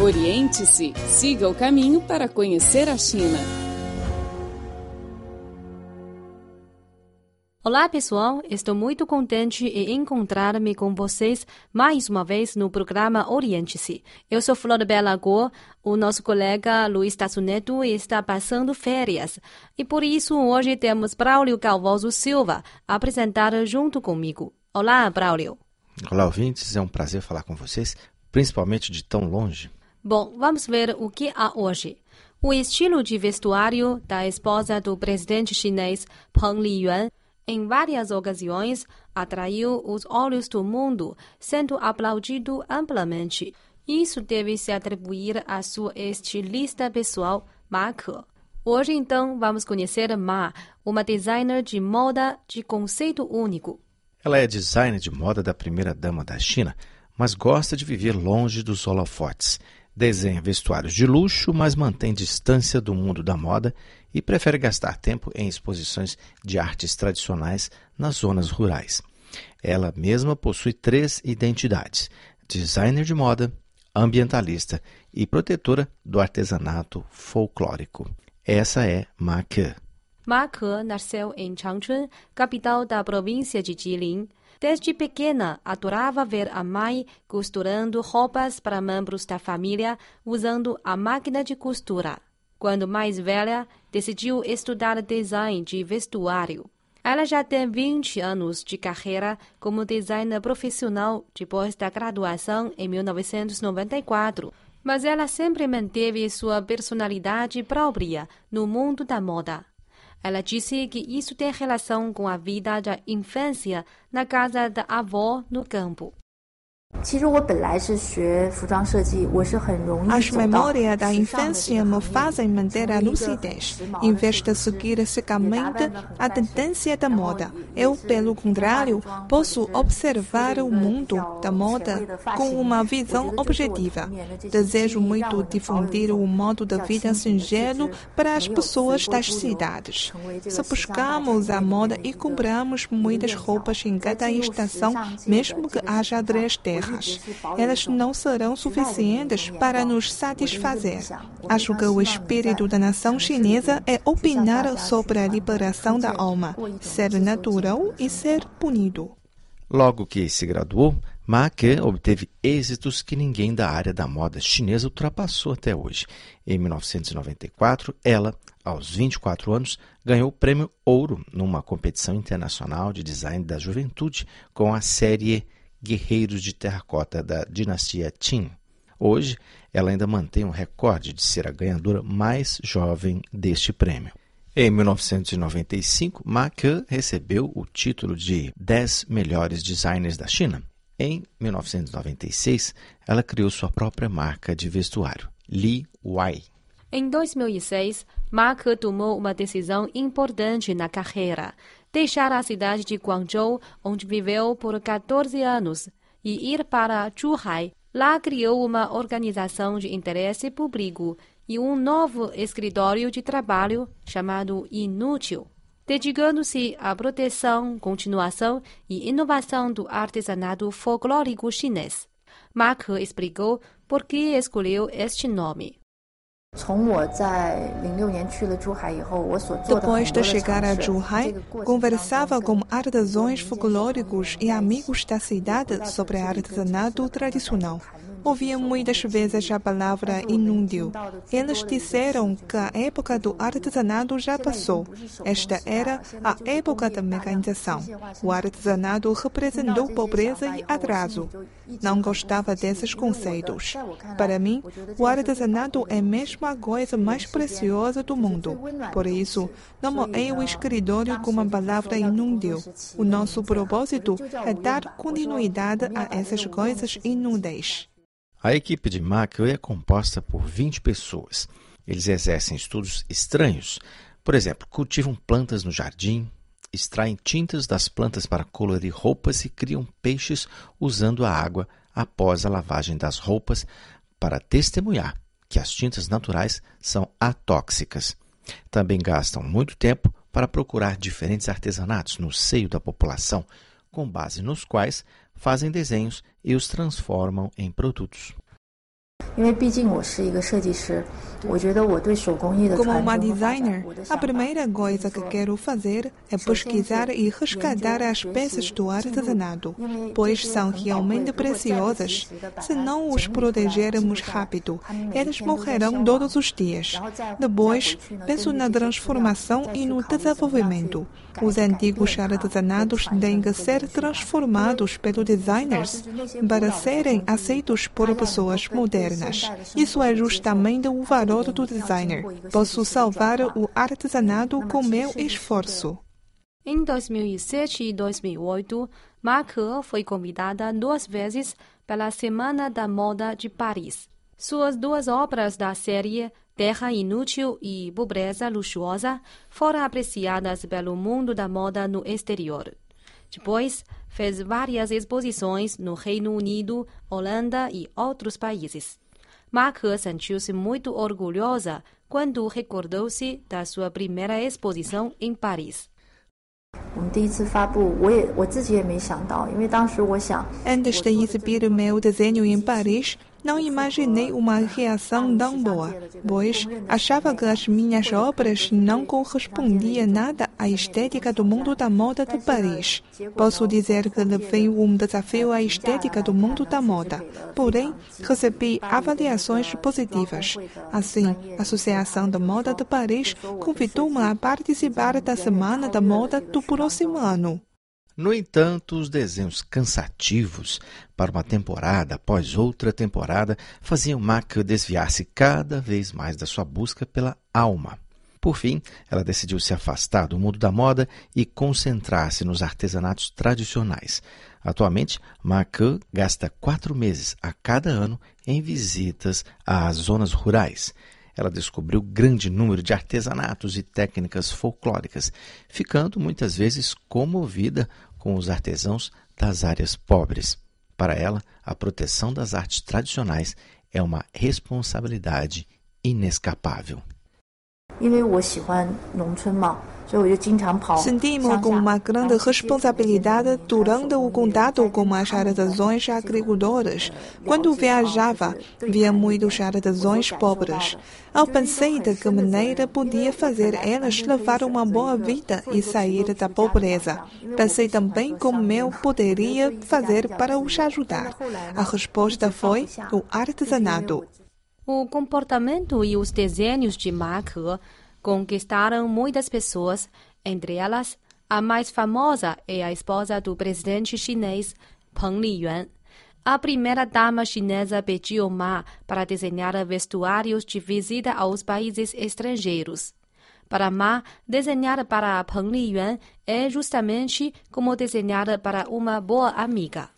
Oriente-se, siga o caminho para conhecer a China. Olá, pessoal. Estou muito contente em encontrar-me com vocês mais uma vez no programa Oriente-se. Eu sou Flor Bela Go. O nosso colega Luiz Tassuneto está passando férias. E por isso, hoje temos Braulio Calvoso Silva a apresentar junto comigo. Olá, Braulio. Olá, ouvintes. É um prazer falar com vocês, principalmente de tão longe. Bom, vamos ver o que há hoje. O estilo de vestuário da esposa do presidente chinês Peng Liyuan em várias ocasiões atraiu os olhos do mundo, sendo aplaudido amplamente. Isso deve se atribuir à sua estilista pessoal, Ma Ke. Hoje, então, vamos conhecer Ma, uma designer de moda de conceito único. Ela é designer de moda da primeira-dama da China, mas gosta de viver longe dos holofotes. Desenha vestuários de luxo, mas mantém distância do mundo da moda e prefere gastar tempo em exposições de artes tradicionais nas zonas rurais. Ela mesma possui três identidades: designer de moda, ambientalista e protetora do artesanato folclórico. Essa é Ma Ke. Ma Ke nasceu em Changchun, capital da província de Jilin. Desde pequena, adorava ver a mãe costurando roupas para membros da família usando a máquina de costura. Quando mais velha, decidiu estudar design de vestuário. Ela já tem 20 anos de carreira como designer profissional depois da graduação em 1994, mas ela sempre manteve sua personalidade própria no mundo da moda. Ela disse que isso tem relação com a vida da infância na casa da avó no campo. As memórias da infância me fazem manter a lucidez, em vez de seguir cegamente a tendência da moda. Eu, pelo contrário, posso observar o mundo da moda com uma visão objetiva. Desejo muito difundir o modo de vida singelo para as pessoas das cidades. Se buscamos a moda e compramos muitas roupas em cada estação, mesmo que haja três elas não serão suficientes para nos satisfazer. Acho que o espírito da nação chinesa é opinar sobre a liberação da alma, ser natural e ser punido. Logo que se graduou, Ma Ke obteve êxitos que ninguém da área da moda chinesa ultrapassou até hoje. Em 1994, ela, aos 24 anos, ganhou o prêmio Ouro numa competição internacional de design da juventude com a série guerreiros de terracota da dinastia Qin. Hoje, ela ainda mantém o recorde de ser a ganhadora mais jovem deste prêmio. Em 1995, Ma Ke recebeu o título de 10 melhores designers da China. Em 1996, ela criou sua própria marca de vestuário, Li Wai. Em 2006, Ma Ke tomou uma decisão importante na carreira deixar a cidade de Guangzhou, onde viveu por 14 anos, e ir para Zhuhai. Lá criou uma organização de interesse público e um novo escritório de trabalho chamado Inútil, dedicando-se à proteção, continuação e inovação do artesanato folclórico chinês. Ma Ke explicou por que escolheu este nome. Depois de chegar a Zhuhai, conversava com artesãos folclóricos e amigos da cidade sobre artesanato tradicional. Ouvia muitas vezes a palavra inútil. Eles disseram que a época do artesanato já passou. Esta era a época da mecanização. O artesanato representou pobreza e atraso. Não gostava desses conceitos. Para mim, o artesanato é mesmo a coisa mais preciosa do mundo. Por isso, nomeei o escritório com a palavra inútil. O nosso propósito é dar continuidade a essas coisas inúteis. A equipe de Macro é composta por 20 pessoas. Eles exercem estudos estranhos. Por exemplo, cultivam plantas no jardim, extraem tintas das plantas para colorir roupas e criam peixes usando a água após a lavagem das roupas para testemunhar que as tintas naturais são atóxicas. Também gastam muito tempo para procurar diferentes artesanatos no seio da população, com base nos quais fazem desenhos e os transformam em produtos. Como uma designer, a primeira coisa que quero fazer é pesquisar e resgatar as peças do artesanato, pois são realmente preciosas. Se não os protegermos rápido, eles morrerão todos os dias. Depois, penso na transformação e no desenvolvimento. Os antigos artesanatos têm que ser transformados pelos designers para serem aceitos por pessoas modernas. Isso é justamente o valor do designer. Posso salvar o artesanato com meu esforço. Em 2007 e 2008, Ma Ke foi convidada duas vezes pela Semana da Moda de Paris. Suas duas obras da série Terra Inútil e Pobreza Luxuosa foram apreciadas pelo mundo da moda no exterior. Depois, fez várias exposições no Reino Unido, Holanda e outros países. Ma Ke sentiu-se muito orgulhosa quando recordou-se da sua primeira exposição em Paris. Antes de exibir meu desenho em Paris, não imaginei uma reação tão boa, pois achava que as minhas obras não correspondiam nada à estética do mundo da moda de Paris. Posso dizer que levei um desafio à estética do mundo da moda, porém recebi avaliações positivas. Assim, a Associação da Moda de Paris convidou-me a participar da Semana da Moda do próximo ano. No entanto, os desenhos cansativos para uma temporada após outra temporada faziam Mac desviar-se cada vez mais da sua busca pela alma. Por fim, ela decidiu se afastar do mundo da moda e concentrar-se nos artesanatos tradicionais. Atualmente, Mac gasta quatro meses a cada ano em visitas às zonas rurais ela descobriu grande número de artesanatos e técnicas folclóricas, ficando muitas vezes comovida com os artesãos das áreas pobres. Para ela, a proteção das artes tradicionais é uma responsabilidade inescapável. Senti-me com uma grande responsabilidade durante o contato com as artesãos agricultoras. Quando viajava, via muitos artesãos pobres. Eu pensei de que maneira podia fazer elas levar uma boa vida e sair da pobreza. Pensei também como eu poderia fazer para os ajudar. A resposta foi o artesanato. O comportamento e os desenhos de Ma Ke conquistaram muitas pessoas, entre elas, a mais famosa é a esposa do presidente chinês Peng Liyuan. A primeira dama chinesa pediu Ma para desenhar vestuários de visita aos países estrangeiros. Para Ma, desenhar para Peng Liyuan é justamente como desenhar para uma boa amiga.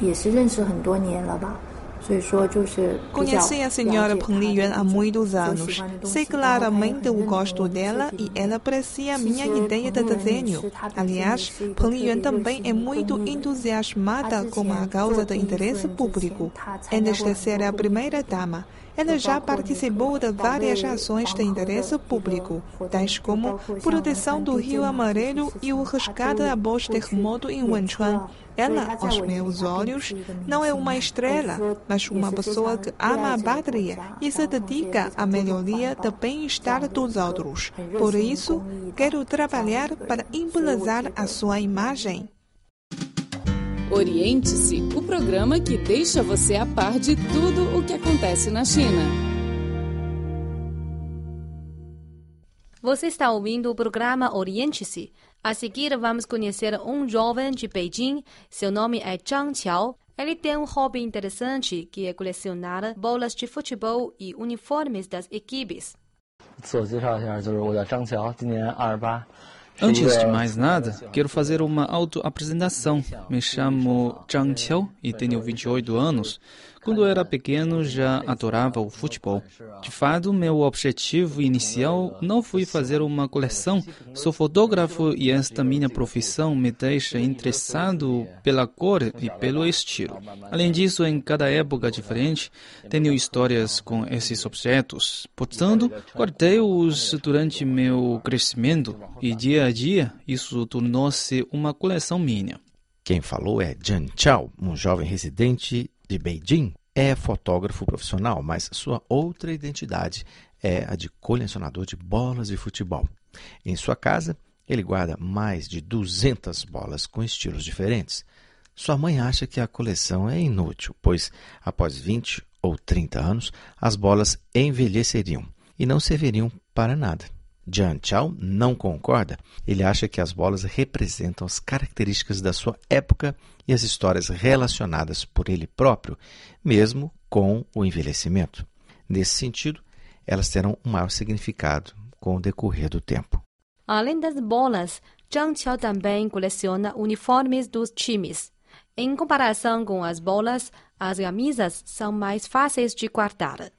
也是认识很多年了吧。 Conheci a senhora Peng Liyuan há muitos anos. Sei claramente o gosto dela e ela aprecia a minha ideia de desenho. Aliás, Peng Liyuan também é muito entusiasmada com a causa do interesse público. Antes de ser a primeira dama, ela já participou de várias ações de interesse público, tais como proteção do Rio Amarelo e o resgate após terremoto em Wenchuan. Ela, aos meus olhos, não é uma estrela, mas uma pessoa que ama a pátria e se dedica à melhoria do bem-estar dos outros. Por isso, quero trabalhar para embelezar a sua imagem. Oriente-se, o programa que deixa você a par de tudo o que acontece na China. Você está ouvindo o programa Oriente-se. A seguir, vamos conhecer um jovem de Beijing. Seu nome é Zhang Qiao. Ele tem um hobby interessante que é colecionar bolas de futebol e uniformes das equipes. Antes de mais nada, quero fazer uma autoapresentação. Me chamo Zhang Qiao e tenho 28 anos. Quando era pequeno, já adorava o futebol. De fato, meu objetivo inicial não foi fazer uma coleção. Sou fotógrafo e esta minha profissão me deixa interessado pela cor e pelo estilo. Além disso, em cada época diferente, tenho histórias com esses objetos. Portanto, guardei-os durante meu crescimento e dia a dia isso tornou-se uma coleção minha. Quem falou é Zhang Chao, um jovem residente de Beijing. é fotógrafo profissional, mas sua outra identidade é a de colecionador de bolas de futebol. Em sua casa, ele guarda mais de 200 bolas com estilos diferentes. Sua mãe acha que a coleção é inútil, pois após 20 ou 30 anos, as bolas envelheceriam e não serviriam para nada. Jian Chao não concorda. Ele acha que as bolas representam as características da sua época e as histórias relacionadas por ele próprio, mesmo com o envelhecimento. Nesse sentido, elas terão um maior significado com o decorrer do tempo. Além das bolas, Zhang Qiao também coleciona uniformes dos times. Em comparação com as bolas, as camisas são mais fáceis de guardar.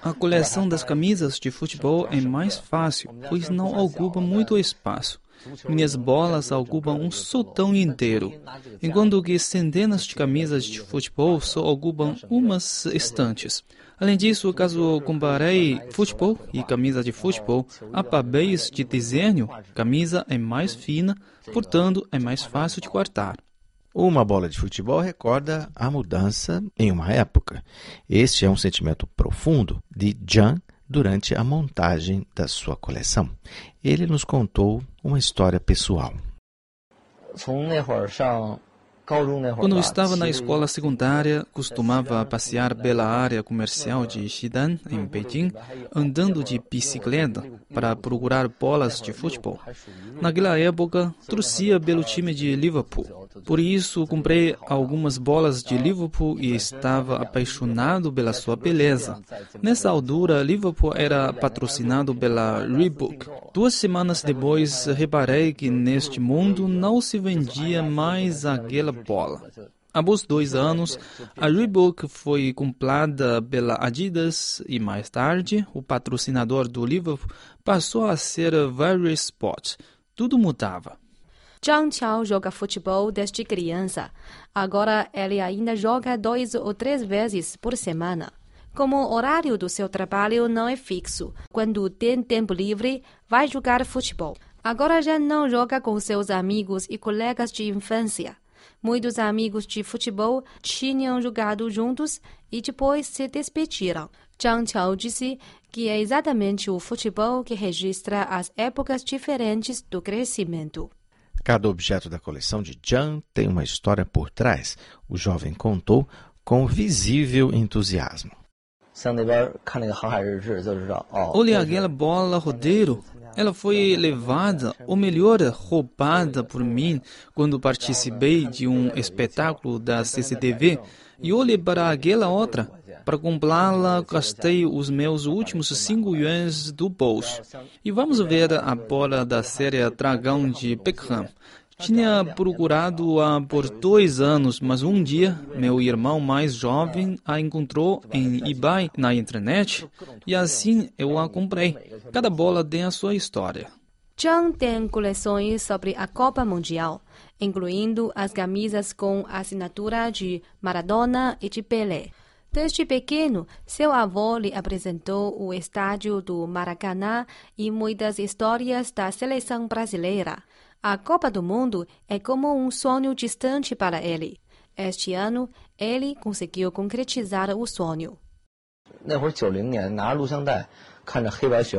A coleção das camisas de futebol é mais fácil, pois não ocupa muito espaço. Minhas bolas ocupam um sotão inteiro, enquanto que centenas de camisas de futebol só ocupam umas estantes. Além disso, caso comparei futebol e camisa de futebol, a papéis de desenho, camisa é mais fina, portanto é mais fácil de guardar. Uma bola de futebol recorda a mudança em uma época. Este é um sentimento profundo de Jan durante a montagem da sua coleção. Ele nos contou uma história pessoal. Quando estava na escola secundária, costumava passear pela área comercial de Xidan, em Beijing, andando de bicicleta para procurar bolas de futebol. Naquela época, torcia pelo time de Liverpool. Por isso, comprei algumas bolas de Liverpool e estava apaixonado pela sua beleza. Nessa altura, Liverpool era patrocinado pela Reebok. Duas semanas depois, reparei que neste mundo não se vendia mais aquela Após dois anos, a Reebok foi comprada pela Adidas e mais tarde, o patrocinador do Liverpool passou a ser Various Sport. Tudo mudava. Zhang Qiao joga futebol desde criança. Agora ele ainda joga dois ou três vezes por semana. Como o horário do seu trabalho não é fixo, quando tem tempo livre, vai jogar futebol. Agora já não joga com seus amigos e colegas de infância. Muitos amigos de futebol tinham jogado juntos e depois se despediram. Zhang Qiao disse que é exatamente o futebol que registra as épocas diferentes do crescimento. Cada objeto da coleção de Jan tem uma história por trás, o jovem contou com visível entusiasmo. Olha aquela bola rodeiro. Ela foi levada, ou melhor, roubada por mim quando participei de um espetáculo da CCTV e olhei para aquela outra. Para comprá-la, gastei os meus últimos cinco yuans do bolso. E vamos ver a bola da série Dragão de Beckham. Tinha procurado-a por dois anos, mas um dia meu irmão mais jovem a encontrou em eBay na internet e assim eu a comprei. Cada bola tem a sua história. Zhang tem coleções sobre a Copa Mundial, incluindo as camisas com assinatura de Maradona e de Pelé. Desde pequeno, seu avô lhe apresentou o estádio do Maracanã e muitas histórias da seleção brasileira. A Copa do Mundo é como um sonho distante para ele. Este ano, ele conseguiu concretizar o sonho.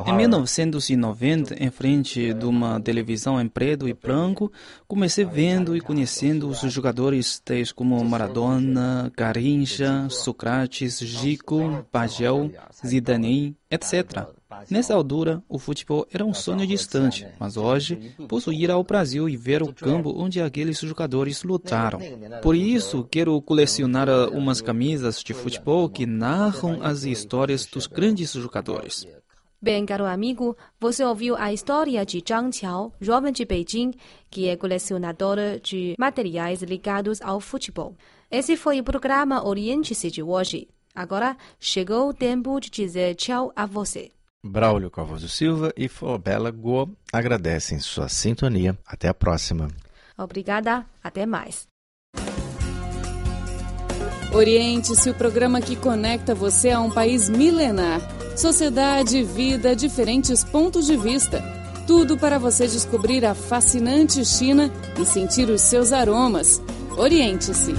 Em 1990, em frente de uma televisão em preto e branco, comecei vendo e conhecendo os jogadores tais como Maradona, Garrincha, Sócrates, Zico, Pagel, Zidane, etc. Nessa altura, o futebol era um sonho distante, mas hoje posso ir ao Brasil e ver o campo onde aqueles jogadores lutaram. Por isso, quero colecionar umas camisas de futebol que narram as histórias dos grandes jogadores. Bem, caro amigo, você ouviu a história de Zhang Qiao, jovem de Beijing, que é colecionador de materiais ligados ao futebol. Esse foi o programa Oriente-se de hoje. Agora chegou o tempo de dizer tchau a você. Braulio Calvoso Silva e Flobela Go agradecem sua sintonia. Até a próxima. Obrigada. Até mais. Oriente-se o programa que conecta você a um país milenar. Sociedade, vida, diferentes pontos de vista. Tudo para você descobrir a fascinante China e sentir os seus aromas. Oriente-se.